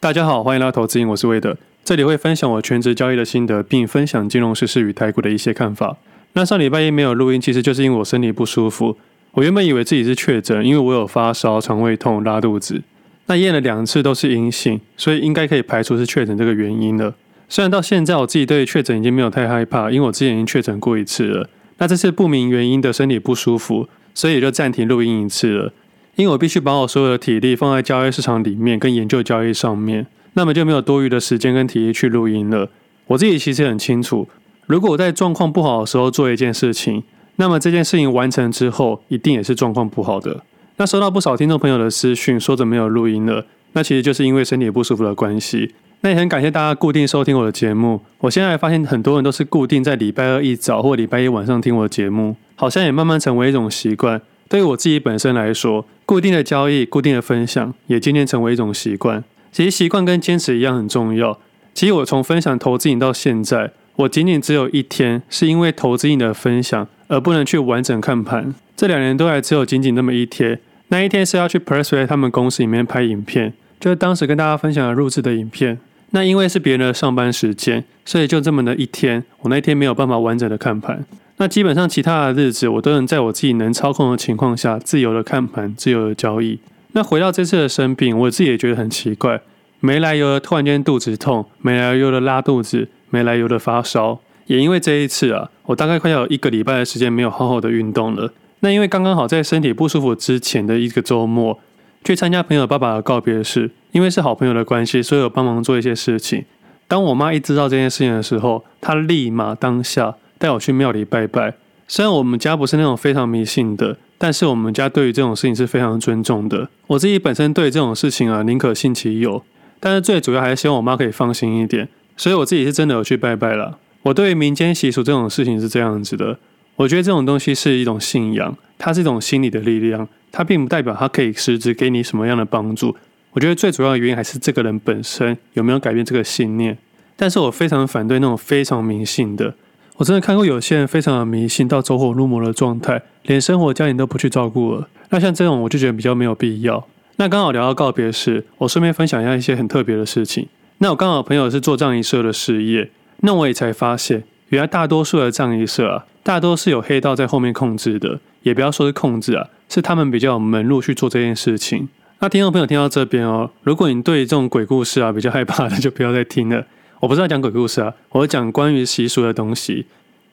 大家好，欢迎来到投资瘾，我是魏德，这里会分享我全职交易的心得，并分享金融时事与台股的一些看法。那上礼拜一没有录音，其实就是因为我身体不舒服。我原本以为自己是确诊，因为我有发烧、肠胃痛、拉肚子。那验了两次都是阴性，所以应该可以排除是确诊这个原因了。虽然到现在我自己对确诊已经没有太害怕，因为我之前已经确诊过一次了。那这次不明原因的身体不舒服，所以就暂停录音一次了。因为我必须把我所有的体力放在交易市场里面跟研究交易上面，那么就没有多余的时间跟体力去录音了。我自己其实很清楚，如果我在状况不好的时候做一件事情，那么这件事情完成之后，一定也是状况不好的。那收到不少听众朋友的私讯，说着没有录音了，那其实就是因为身体不舒服的关系。那也很感谢大家固定收听我的节目。我现在发现很多人都是固定在礼拜二一早或礼拜一晚上听我的节目，好像也慢慢成为一种习惯。对于我自己本身来说，固定的交易、固定的分享，也渐渐成为一种习惯。其实习惯跟坚持一样很重要。其实我从分享投资影到现在，我仅仅只有一天是因为投资影的分享而不能去完整看盘。这两年都还只有仅仅那么一天，那一天是要去 Pressway 他们公司里面拍影片，就是当时跟大家分享的录制的影片。那因为是别人的上班时间，所以就这么的一天，我那一天没有办法完整的看盘。那基本上其他的日子，我都能在我自己能操控的情况下，自由的看盘，自由的交易。那回到这次的生病，我自己也觉得很奇怪，没来由的突然间肚子痛，没来由的拉肚子，没来由的发烧。也因为这一次啊，我大概快要有一个礼拜的时间没有好好的运动了。那因为刚刚好在身体不舒服之前的一个周末，去参加朋友爸爸的告别式，因为是好朋友的关系，所以我帮忙做一些事情。当我妈一知道这件事情的时候，她立马当下。带我去庙里拜拜。虽然我们家不是那种非常迷信的，但是我们家对于这种事情是非常尊重的。我自己本身对这种事情啊，宁可信其有，但是最主要还是希望我妈可以放心一点。所以我自己是真的有去拜拜了。我对于民间习俗这种事情是这样子的，我觉得这种东西是一种信仰，它是一种心理的力量，它并不代表它可以实质给你什么样的帮助。我觉得最主要的原因还是这个人本身有没有改变这个信念。但是我非常反对那种非常迷信的。我真的看过有些人非常的迷信到走火入魔的状态，连生活家庭都不去照顾了。那像这种我就觉得比较没有必要。那刚好聊到告别时，我顺便分享一下一些很特别的事情。那我刚好朋友是做葬仪社的事业，那我也才发现，原来大多数的葬仪社啊，大多是有黑道在后面控制的。也不要说是控制啊，是他们比较有门路去做这件事情。那听众朋友听到这边哦，如果你对这种鬼故事啊比较害怕的，就不要再听了。我不是要讲鬼故事啊，我是讲关于习俗的东西。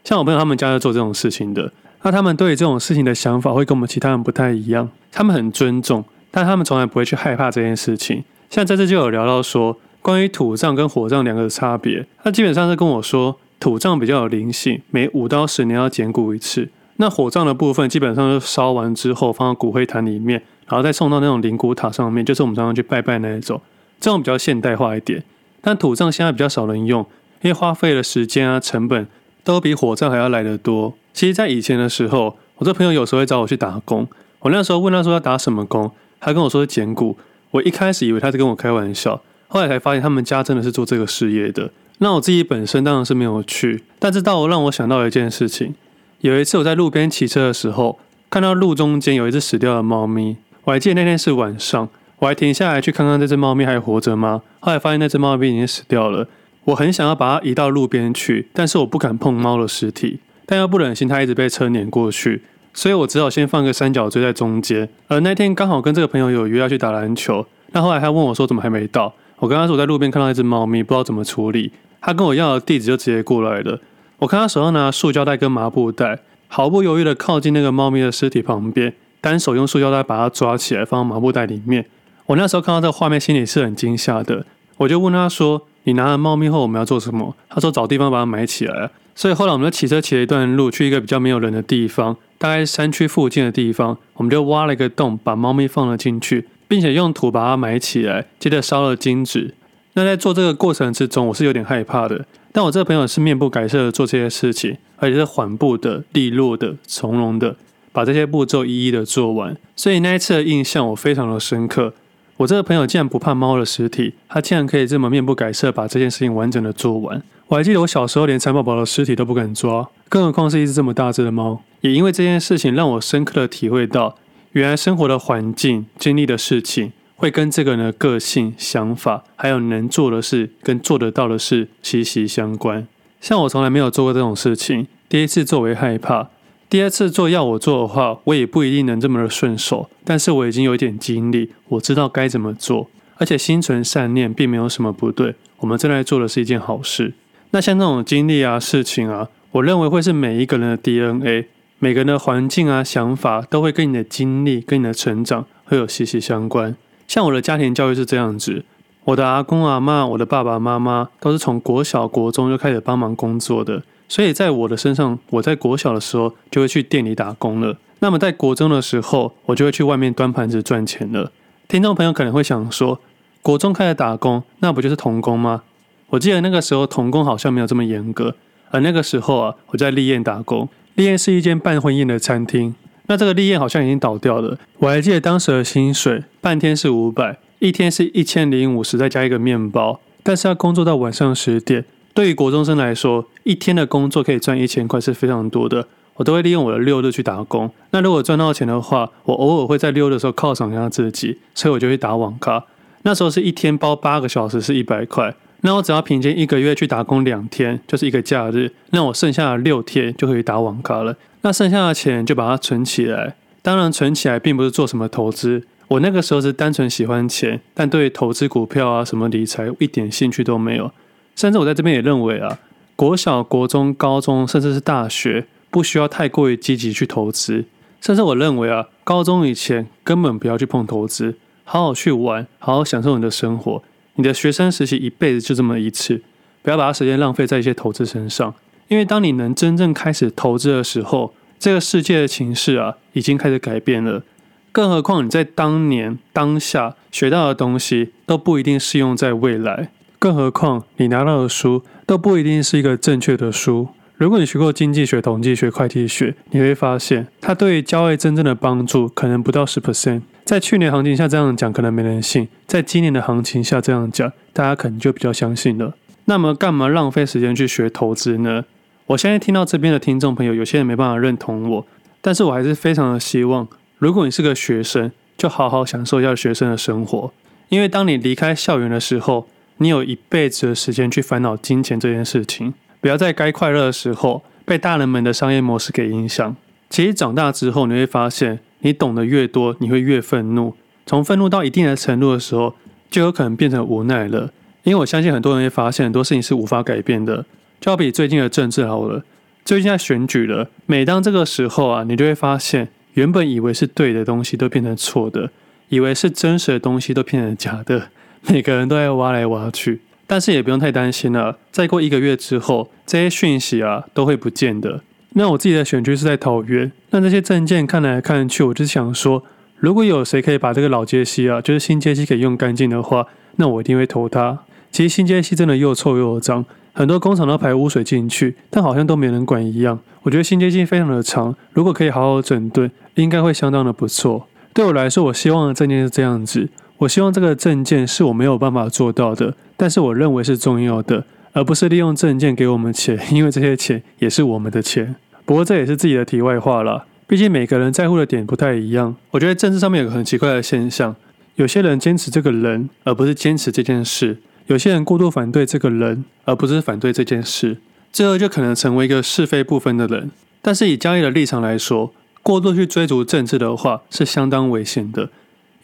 像我朋友他们家是做这种事情的，那他们对于这种事情的想法会跟我们其他人不太一样。他们很尊重，但他们从来不会去害怕这件事情。像这次就有聊到说，关于土葬跟火葬两个的差别，他基本上是跟我说，土葬比较有灵性，每五到十年要捡骨一次。那火葬的部分基本上是烧完之后放到骨灰坛里面，然后再送到那种灵骨塔上面，就是我们常常去拜拜那一种，这种比较现代化一点。但土葬现在比较少人用，因为花费的时间啊、成本都比火葬还要来得多。其实，在以前的时候，我这朋友有时候会找我去打工，我那时候问他说要打什么工，他跟我说是捡骨。我一开始以为他是跟我开玩笑，后来才发现他们家真的是做这个事业的。那我自己本身当然是没有去，但这倒让我想到一件事情。有一次我在路边骑车的时候，看到路中间有一只死掉的猫咪，我还记得那天是晚上。我还停下来去看看这只猫咪还活着吗？后来发现那只猫咪已经死掉了。我很想要把它移到路边去，但是我不敢碰猫的尸体，但又不忍心它一直被车碾过去，所以我只好先放个三角锥在中间。而那天刚好跟这个朋友有约要去打篮球，那后来他问我说怎么还没到？我跟他说我在路边看到一只猫咪，不知道怎么处理。他跟我要的地址就直接过来了。我看他手上拿塑胶袋跟麻布袋，毫不犹豫的靠近那个猫咪的尸体旁边，单手用塑胶袋把它抓起来放到麻布袋里面。我那时候看到这个画面，心里是很惊吓的。我就问他说：“你拿了猫咪后，我们要做什么？”他说：“找地方把它埋起来。”所以后来我们就骑车骑了一段路，去一个比较没有人的地方，大概山区附近的地方。我们就挖了一个洞，把猫咪放了进去，并且用土把它埋起来，接着烧了金纸。那在做这个过程之中，我是有点害怕的。但我这个朋友是面不改色的做这些事情，而且是缓步的、利落的、从容的，把这些步骤一一的做完。所以那一次的印象我非常的深刻。我这个朋友竟然不怕猫的尸体，他竟然可以这么面不改色把这件事情完整的做完。我还记得我小时候连蚕宝宝的尸体都不敢抓，更何况是一只这么大只的猫。也因为这件事情让我深刻的体会到，原来生活的环境、经历的事情会跟这个人的个性、想法，还有能做的事跟做得到的事息息相关。像我从来没有做过这种事情，第一次作为害怕，第二次做要我做的话，我也不一定能这么的顺手。但是我已经有一点经历，我知道该怎么做，而且心存善念并没有什么不对。我们正在做的是一件好事。那像这种经历啊、事情啊，我认为会是每一个人的 DNA，每个人的环境啊、想法都会跟你的经历、跟你的成长会有息息相关。像我的家庭教育是这样子。我的阿公阿妈，我的爸爸妈妈都是从国小国中就开始帮忙工作的，所以在我的身上，我在国小的时候就会去店里打工了。那么在国中的时候，我就会去外面端盘子赚钱了。听众朋友可能会想说，国中开始打工，那不就是童工吗？我记得那个时候童工好像没有这么严格，而那个时候啊，我在立宴打工，立宴是一间办婚宴的餐厅。那这个立宴好像已经倒掉了，我还记得当时的薪水，半天是五百。一天是一千零五十，再加一个面包，但是要工作到晚上十点。对于国中生来说，一天的工作可以赚一千块是非常多的。我都会利用我的六日去打工。那如果赚到钱的话，我偶尔会在六日的时候犒赏一下自己，所以我就会打网咖。那时候是一天包八个小时是一百块，那我只要平均一个月去打工两天，就是一个假日，那我剩下的六天就可以打网咖了。那剩下的钱就把它存起来。当然，存起来并不是做什么投资。我那个时候是单纯喜欢钱，但对投资股票啊、什么理财一点兴趣都没有。甚至我在这边也认为啊，国小、国中、高中，甚至是大学，不需要太过于积极去投资。甚至我认为啊，高中以前根本不要去碰投资，好好去玩，好好享受你的生活。你的学生时期一辈子就这么一次，不要把时间浪费在一些投资身上。因为当你能真正开始投资的时候，这个世界的情势啊，已经开始改变了。更何况你在当年当下学到的东西都不一定适用在未来，更何况你拿到的书都不一定是一个正确的书。如果你学过经济学、统计学、会计学，你会发现它对于交易真正的帮助可能不到十 percent。在去年行情下这样讲可能没人信，在今年的行情下这样讲，大家可能就比较相信了。那么干嘛浪费时间去学投资呢？我现在听到这边的听众朋友，有些人没办法认同我，但是我还是非常的希望。如果你是个学生，就好好享受一下学生的生活。因为当你离开校园的时候，你有一辈子的时间去烦恼金钱这件事情。不要在该快乐的时候被大人们的商业模式给影响。其实长大之后，你会发现，你懂得越多，你会越愤怒。从愤怒到一定的程度的时候，就有可能变成无奈了。因为我相信很多人会发现，很多事情是无法改变的。就好比最近的政治好了，最近在选举了。每当这个时候啊，你就会发现。原本以为是对的东西都变成错的，以为是真实的东西都变成假的，每个人都在挖来挖去。但是也不用太担心了，再过一个月之后，这些讯息啊都会不见的。那我自己的选区是在桃园，那这些证件看来看去，我就想说，如果有谁可以把这个老街西啊，就是新街溪给用干净的话，那我一定会投他。其实新街溪真的又臭又脏。很多工厂都排污水进去，但好像都没人管一样。我觉得新街溪非常的长，如果可以好好整顿，应该会相当的不错。对我来说，我希望的证件是这样子。我希望这个证件是我没有办法做到的，但是我认为是重要的，而不是利用证件给我们钱，因为这些钱也是我们的钱。不过这也是自己的题外话了，毕竟每个人在乎的点不太一样。我觉得政治上面有个很奇怪的现象，有些人坚持这个人，而不是坚持这件事。有些人过度反对这个人，而不是反对这件事，最后就可能成为一个是非不分的人。但是以交易的立场来说，过度去追逐政治的话是相当危险的，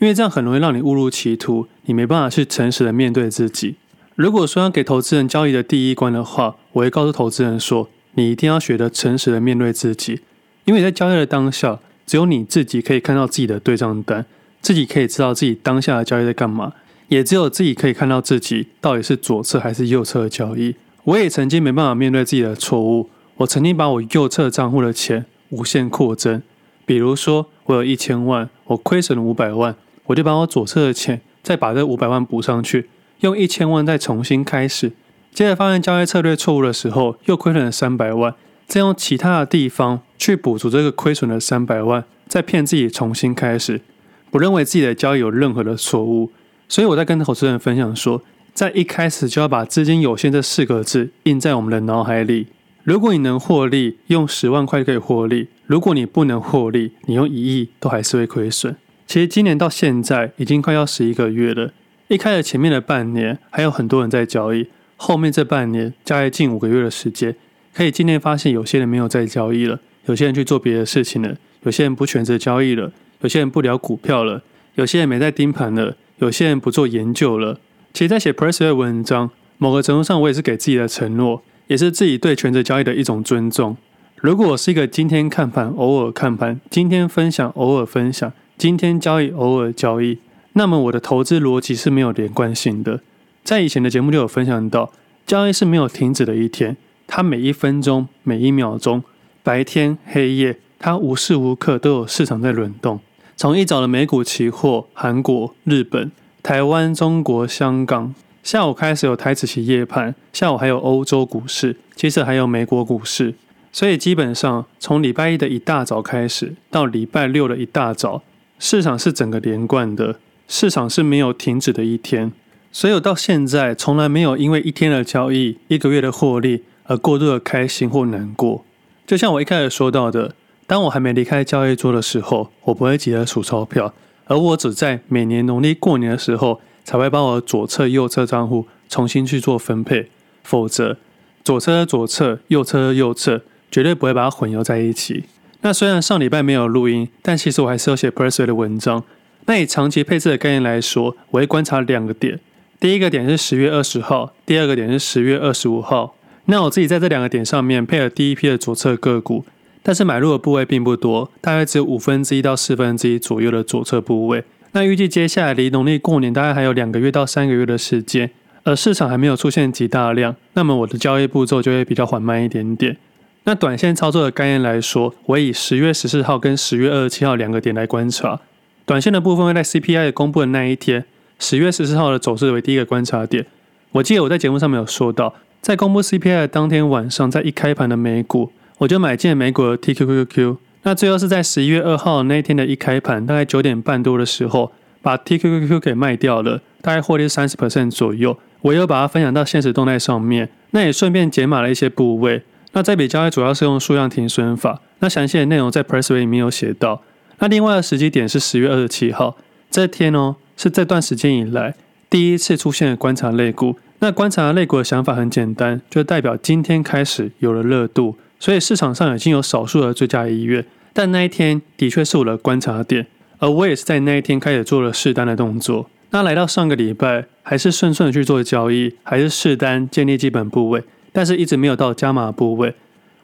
因为这样很容易让你误入歧途，你没办法去诚实的面对自己。如果说要给投资人交易的第一关的话，我会告诉投资人说，你一定要学得诚实的面对自己，因为在交易的当下，只有你自己可以看到自己的对账单，自己可以知道自己当下的交易在干嘛。也只有自己可以看到自己到底是左侧还是右侧的交易。我也曾经没办法面对自己的错误，我曾经把我右侧账户的钱无限扩增。比如说，我有一千万，我亏损了五百万，我就把我左侧的钱再把这五百万补上去，用一千万再重新开始。接着发现交易策略错误的时候，又亏损了三百万，再用其他的地方去补足这个亏损的三百万，再骗自己重新开始，不认为自己的交易有任何的错误。所以我在跟投资人分享说，在一开始就要把资金有限这四个字印在我们的脑海里。如果你能获利，用十万块就可以获利；如果你不能获利，你用一亿都还是会亏损。其实今年到现在已经快要十一个月了。一开始前面的半年还有很多人在交易，后面这半年加近五个月的时间，可以今天发现有些人没有在交易了，有些人去做别的事情了，有些人不选择交易了，有些人不聊股票了，有些人没在盯盘了，有些人不做研究了。其实，在写 Pressway 的文章，某个程度上我也是给自己的承诺，也是自己对全职交易的一种尊重。如果我是一个今天看盘，偶尔看盘，今天分享，偶尔分享。今天交易，偶尔交易，那么我的投资逻辑是没有连贯性的。在以前的节目就有分享到，交易是没有停止的一天，它每一分钟、每一秒钟，白天黑夜，它无时无刻都有市场在轮动。从一早的美股期货，韩国、日本、台湾、中国、香港，下午开始有台指期夜盘，下午还有欧洲股市，接着还有美国股市。所以基本上从礼拜一的一大早开始，到礼拜六的一大早。市场是整个连贯的，市场是没有停止的一天，所以我到现在从来没有因为一天的交易、一个月的获利而过度的开心或难过。就像我一开始说到的，当我还没离开交易桌的时候，我不会急着数钞票，而我只在每年农历过年的时候才会把我左侧、右侧账户重新去做分配，否则左侧的左侧、右侧的右侧绝对不会把它混淆在一起。那虽然上礼拜没有录音，但其实我还是有写 Pressway 的文章。那以长期配置的概念来说，我会观察两个点。第一个点是十月二十号，第二个点是十月二十五号。那我自己在这两个点上面配了第一批的左侧个股，但是买入的部位并不多，大概只有五分之一到四分之一左右的左侧部位。那预计接下来离农历过年大概还有两个月到三个月的时间，而市场还没有出现极大量，那么我的交易步骤就会比较缓慢一点点。那短线操作的概念来说，我以十月十四号跟十月二十七号两个点来观察。短线的部分会在 CPI 公布的那一天，十月十四号的走势为第一个观察点。我记得我在节目上面有说到，在公布 CPI 的当天晚上，在一开盘的美股，我就买进美股的 TQQQ。那最后是在十一月二号那一天的一开盘，大概九点半多的时候，把 TQQQ 给卖掉了，大概获利三十 percent 左右。我又把它分享到现实动态上面，那也顺便解码了一些部位。那这笔交易主要是用数量停损法，那详细的内容在 Pressway 里面有写到。那另外的时机点是十月二十七号，这天哦，是这段时间以来第一次出现观察类股。那观察类股的想法很简单，就代表今天开始有了热度，所以市场上已经有少数的追加意愿。但那一天的确是我的观察点，而我也是在那一天开始做了试单的动作。那来到上个礼拜，还是顺顺的去做交易，还是试单建立基本部位。但是一直没有到加码部位，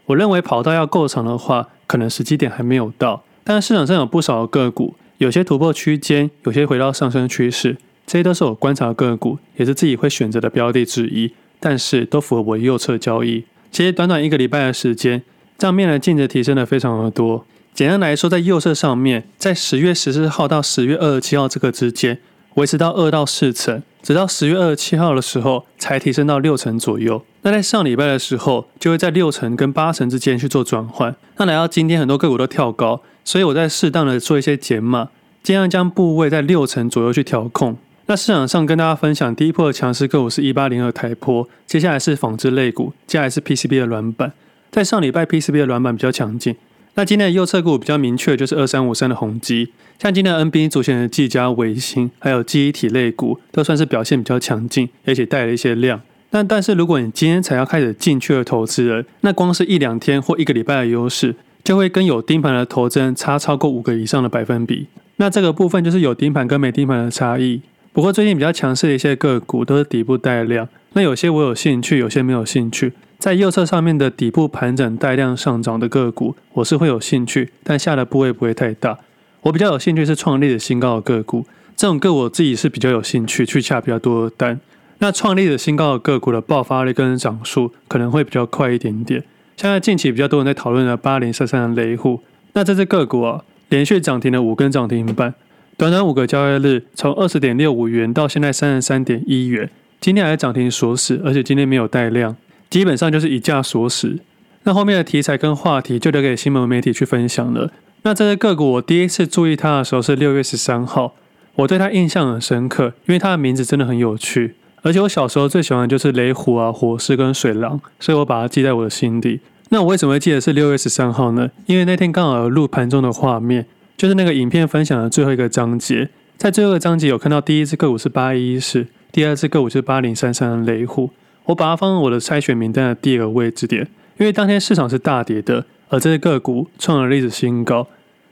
我认为跑道要够长的话，可能时机点还没有到。但是市场上有不少的个股，有些突破区间，有些回到上升趋势，这些都是我观察的个股，也是自己会选择的标的之一。但是都符合我右侧交易。其实短短一个礼拜的时间，账面的净值提升的非常的多。简单来说，在右侧上面，在十月十四号到十月二十七号这个之间，维持到二到四成，直到十月二十七号的时候才提升到六成左右。那在上礼拜的时候，就会在六成跟八成之间去做转换。那来到今天，很多个股都跳高，所以我在适当的做一些减码，尽量将部位在六成左右去调控。那市场上跟大家分享第一波的强势个股是一八零二台坡，接下来是纺织类股，接下来是 PCB 的软板。在上礼拜 PCB 的软板比较强劲。那今天的右侧股比较明确，就是二三五三的宏基，像今天的 NBA 主线的技嘉、微星，还有记忆体类股，都算是表现比较强劲，而且带了一些量。但但是如果你今天才要开始进去的投资人，那光是一两天或一个礼拜的优势，就会跟有盯盘的投资人差超过五个以上的百分比。那这个部分就是有盯盘跟没盯盘的差异。不过最近比较强势的一些个股都是底部带量，那有些我有兴趣，有些没有兴趣。在右侧上面的底部盘整带量上涨的个股，我是会有兴趣，但下的部位不会太大。我比较有兴趣是创立的新高的个股，这种个股我自己是比较有兴趣去下比较多的单。那创立的新高的个股的爆发力跟涨速可能会比较快一点点。现在近期比较多人在讨论的八零三三的雷虎，那这只个股啊，连续涨停了五根涨停板，短短五个交易日，从二十点六五元到现在三十三点一元，今天还涨停锁死，而且今天没有带量。基本上就是以价锁死，那后面的题材跟话题就留给新闻媒体去分享了。那这个个股我第一次注意它的时候是六月十三号，我对它印象很深刻，因为它的名字真的很有趣，而且我小时候最喜欢的就是雷虎啊、火狮跟水狼，所以我把它记在我的心底。那我为什么会记得是六月十三号呢？因为那天刚好有录盘中的画面，就是那个影片分享的最后一个章节。在最后一个章节有看到第一只个股是八一一四，第二只个股是八零三三的雷虎，我把它放在我的筛选名单的第二个位置点，因为当天市场是大跌的，而这些个股创了历史新高。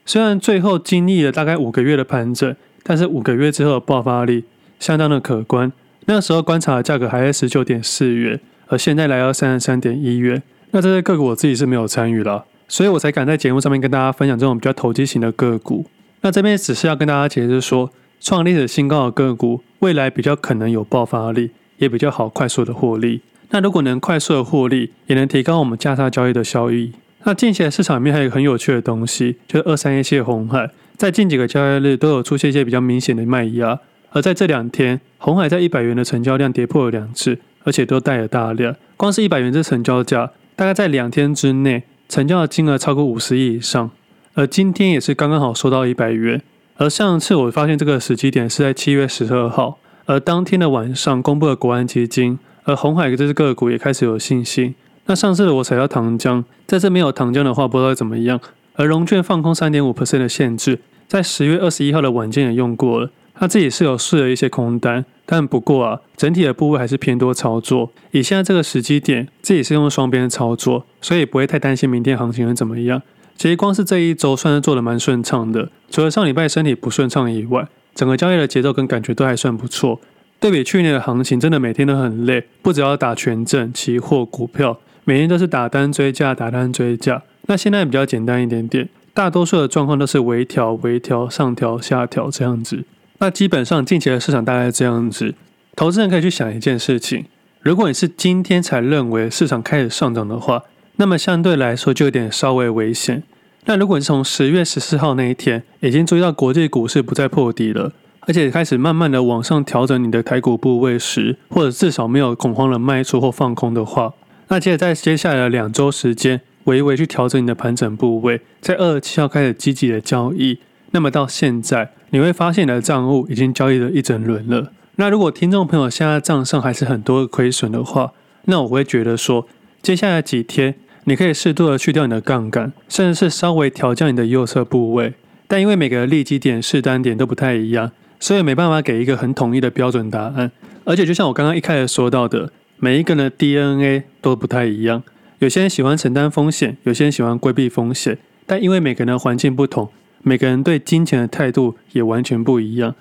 虽然最后经历了大概五个月的盘整，但是五个月之后的爆发力相当的可观。那时候观察的价格还在十九点四元，而现在来到三十三点一元。那这些个股我自己是没有参与了，所以我才敢在节目上面跟大家分享这种比较投机型的个股。那这边只是要跟大家解释说，创历史新高的个股未来比较可能有爆发力，也比较好快速的获利。那如果能快速的获利，也能提高我们价差交易的效益。那近期的市场里面还有一个很有趣的东西，就是二三一七的鸿海，在近几个交易日都有出现一些比较明显的卖压，而在这两天，红海在一百元的成交量跌破了两次，而且都带了大量。光是一百元这成交价，大概在两天之内成交的金额超过五十亿以上，而今天也是刚刚好收到一百元。而上次我发现这个时机点是在七月十二号，而当天的晚上公布了国安基金，而红海这只个股也开始有信心。那上次我踩到糖浆，这次没有糖浆的话，不知道怎么样。而融券放空三点五 percent 的限制，在十月二十一号的晚间也用过了，他自己是有试了一些空单，但不过啊，整体的部位还是偏多操作。以现在这个时机点，自己是用双边操作，所以不会太担心明天行情会怎么样。其实光是这一周算是做得蛮顺畅的，除了上礼拜身体不顺畅以外，整个交易的节奏跟感觉都还算不错。对比去年的行情，真的每天都很累，不只要打权证、期货、股票。每天都是打单追价，打单追价。那现在比较简单一点点，大多数的状况都是微调、微调、上调、下调这样子。那基本上近期的市场大概这样子。投资人可以去想一件事情：如果你是今天才认为市场开始上涨的话，那么相对来说就有点稍微危险。那如果你是从十月十四号那一天已经注意到国际股市不再破底了，而且开始慢慢的往上调整你的台股部位时，或者至少没有恐慌的卖出或放空的话。那接着在接下来的两周时间，微微去调整你的盘整部位，在二十七号开始积极的交易。那么到现在，你会发现你的账户已经交易了一整轮了。那如果听众朋友现在账上还是很多亏损的话，那我会觉得说，接下来几天你可以适度的去掉你的杠杆，甚至是稍微调降你的右侧部位。但因为每个利基点、试单点都不太一样，所以没办法给一个很统一的标准答案。而且就像我刚刚一开始说到的。每一个人的 DNA 都不太一样，有些人喜欢承担风险，有些人喜欢规避风险。但因为每个人的环境不同，每个人对金钱的态度也完全不一样。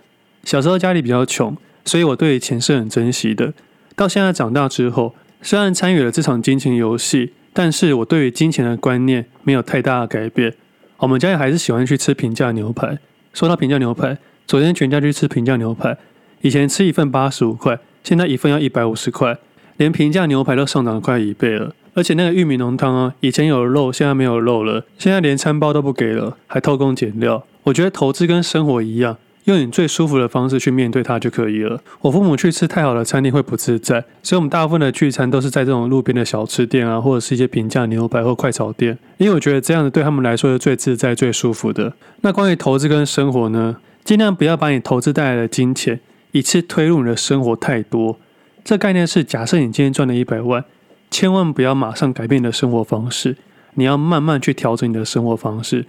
小时候家里比较穷，所以我对钱是很珍惜的。到现在长大之后，虽然参与了这场金钱游戏，但是我对于金钱的观念没有太大的改变。我们家也还是喜欢去吃平价牛排。说到平价牛排，昨天全家去吃平价牛排，以前吃一份八十五块，现在一份要一百五十块。连平价牛排都上涨快一倍了，而且那个玉米浓汤啊，以前有肉，现在没有肉了，现在连餐包都不给了，还偷工减料。我觉得投资跟生活一样，用你最舒服的方式去面对它就可以了。我父母去吃太好的餐厅会不自在，所以我们大部分的聚餐都是在这种路边的小吃店啊，或者是一些平价牛排或快炒店，因为我觉得这样子对他们来说是最自在、最舒服的。那关于投资跟生活呢，尽量不要把你投资带来的金钱一次推入你的生活太多。这概念是：假设你今天赚了一百万，千万不要马上改变你的生活方式，你要慢慢去调整你的生活方式。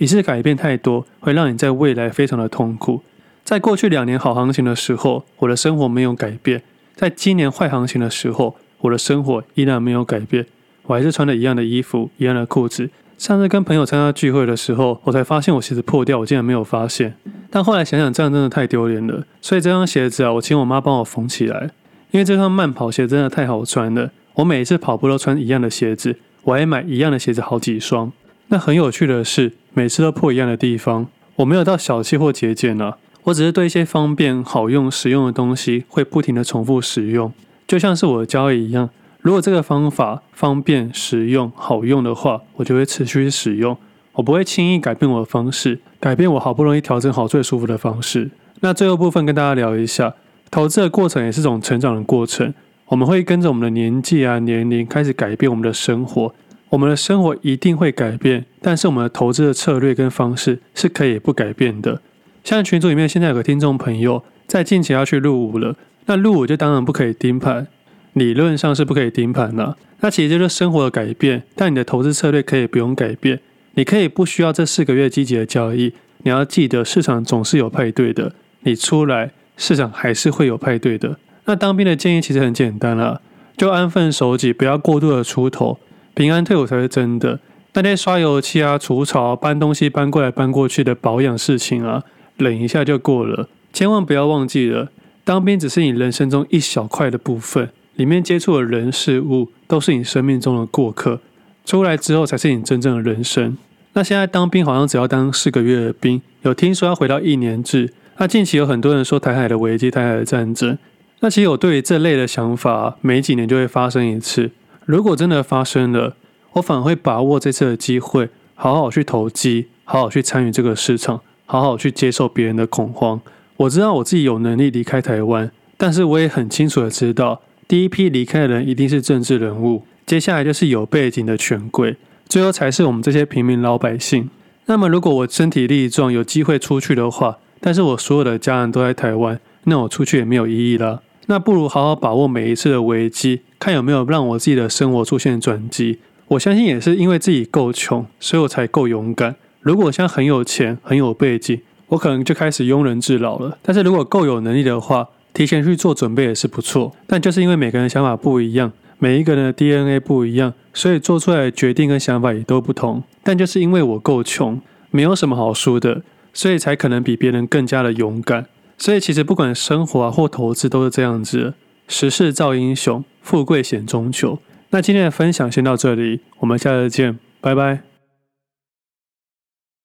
一次改变太多，会让你在未来非常的痛苦。在过去两年好行情的时候，我的生活没有改变；在今年坏行情的时候，我的生活依然没有改变。我还是穿着一样的衣服，一样的裤子。上次跟朋友参加聚会的时候，我才发现我鞋子破掉，我竟然没有发现。但后来想想，这样真的太丢脸了。所以这双鞋子啊，我请我妈帮我缝起来。因为这双慢跑鞋真的太好穿了，我每一次跑步都穿一样的鞋子，我还买一样的鞋子好几双。那很有趣的是，每次都破一样的地方。我没有到小气或节俭啊，我只是对一些方便、好用、实用的东西会不停的重复使用。就像是我的交易一样，如果这个方法方便、实用、好用的话，我就会持续使用。我不会轻易改变我的方式，改变我好不容易调整好最舒服的方式。那最后部分跟大家聊一下。投资的过程也是种成长的过程，我们会跟着我们的年纪啊、年龄开始改变我们的生活，我们的生活一定会改变，但是我们的投资的策略跟方式是可以不改变的。像群组里面现在有个听众朋友在近期要去入伍了，那入伍就当然不可以盯盘，理论上是不可以盯盘了。那其实就是生活的改变，但你的投资策略可以不用改变，你可以不需要这四个月积极的交易，你要记得市场总是有派对的，你出来市场还是会有派对的。那当兵的建议其实很简单啦，就安分守己，不要过度的出头，平安退伍才是真的。那些刷油漆啊、除草、搬东西搬过来搬过去的保养事情啊，忍一下就过了。千万不要忘记了，当兵只是你人生中一小块的部分，里面接触的人事物都是你生命中的过客。出来之后才是你真正的人生。那现在当兵好像只要当四个月的兵，有听说要回到一年制。那近期有很多人说台海的危机、台海的战争。那其实我对于这类的想法，每几年就会发生一次。如果真的发生了，我反而会把握这次的机会，好好去投机，好好去参与这个市场，好好去接受别人的恐慌。我知道我自己有能力离开台湾，但是我也很清楚的知道，第一批离开的人一定是政治人物。接下来就是有背景的权贵，最后才是我们这些平民老百姓。那么，如果我身体力壮，有机会出去的话，但是我所有的家人都在台湾，那我出去也没有意义了。那不如好好把握每一次的危机，看有没有让我自己的生活出现转机。我相信也是因为自己够穷，所以我才够勇敢。如果我现在很有钱、很有背景，我可能就开始庸人自扰了。但是如果够有能力的话，提前去做准备也是不错。但就是因为每个人想法不一样。每一个人的 DNA 不一样，所以做出来的决定跟想法也都不同。但就是因为我够穷，没有什么好输的，所以才可能比别人更加的勇敢。所以其实不管生活啊或投资都是这样子，时势造英雄，富贵险中求。那今天的分享先到这里，我们下次见，拜拜。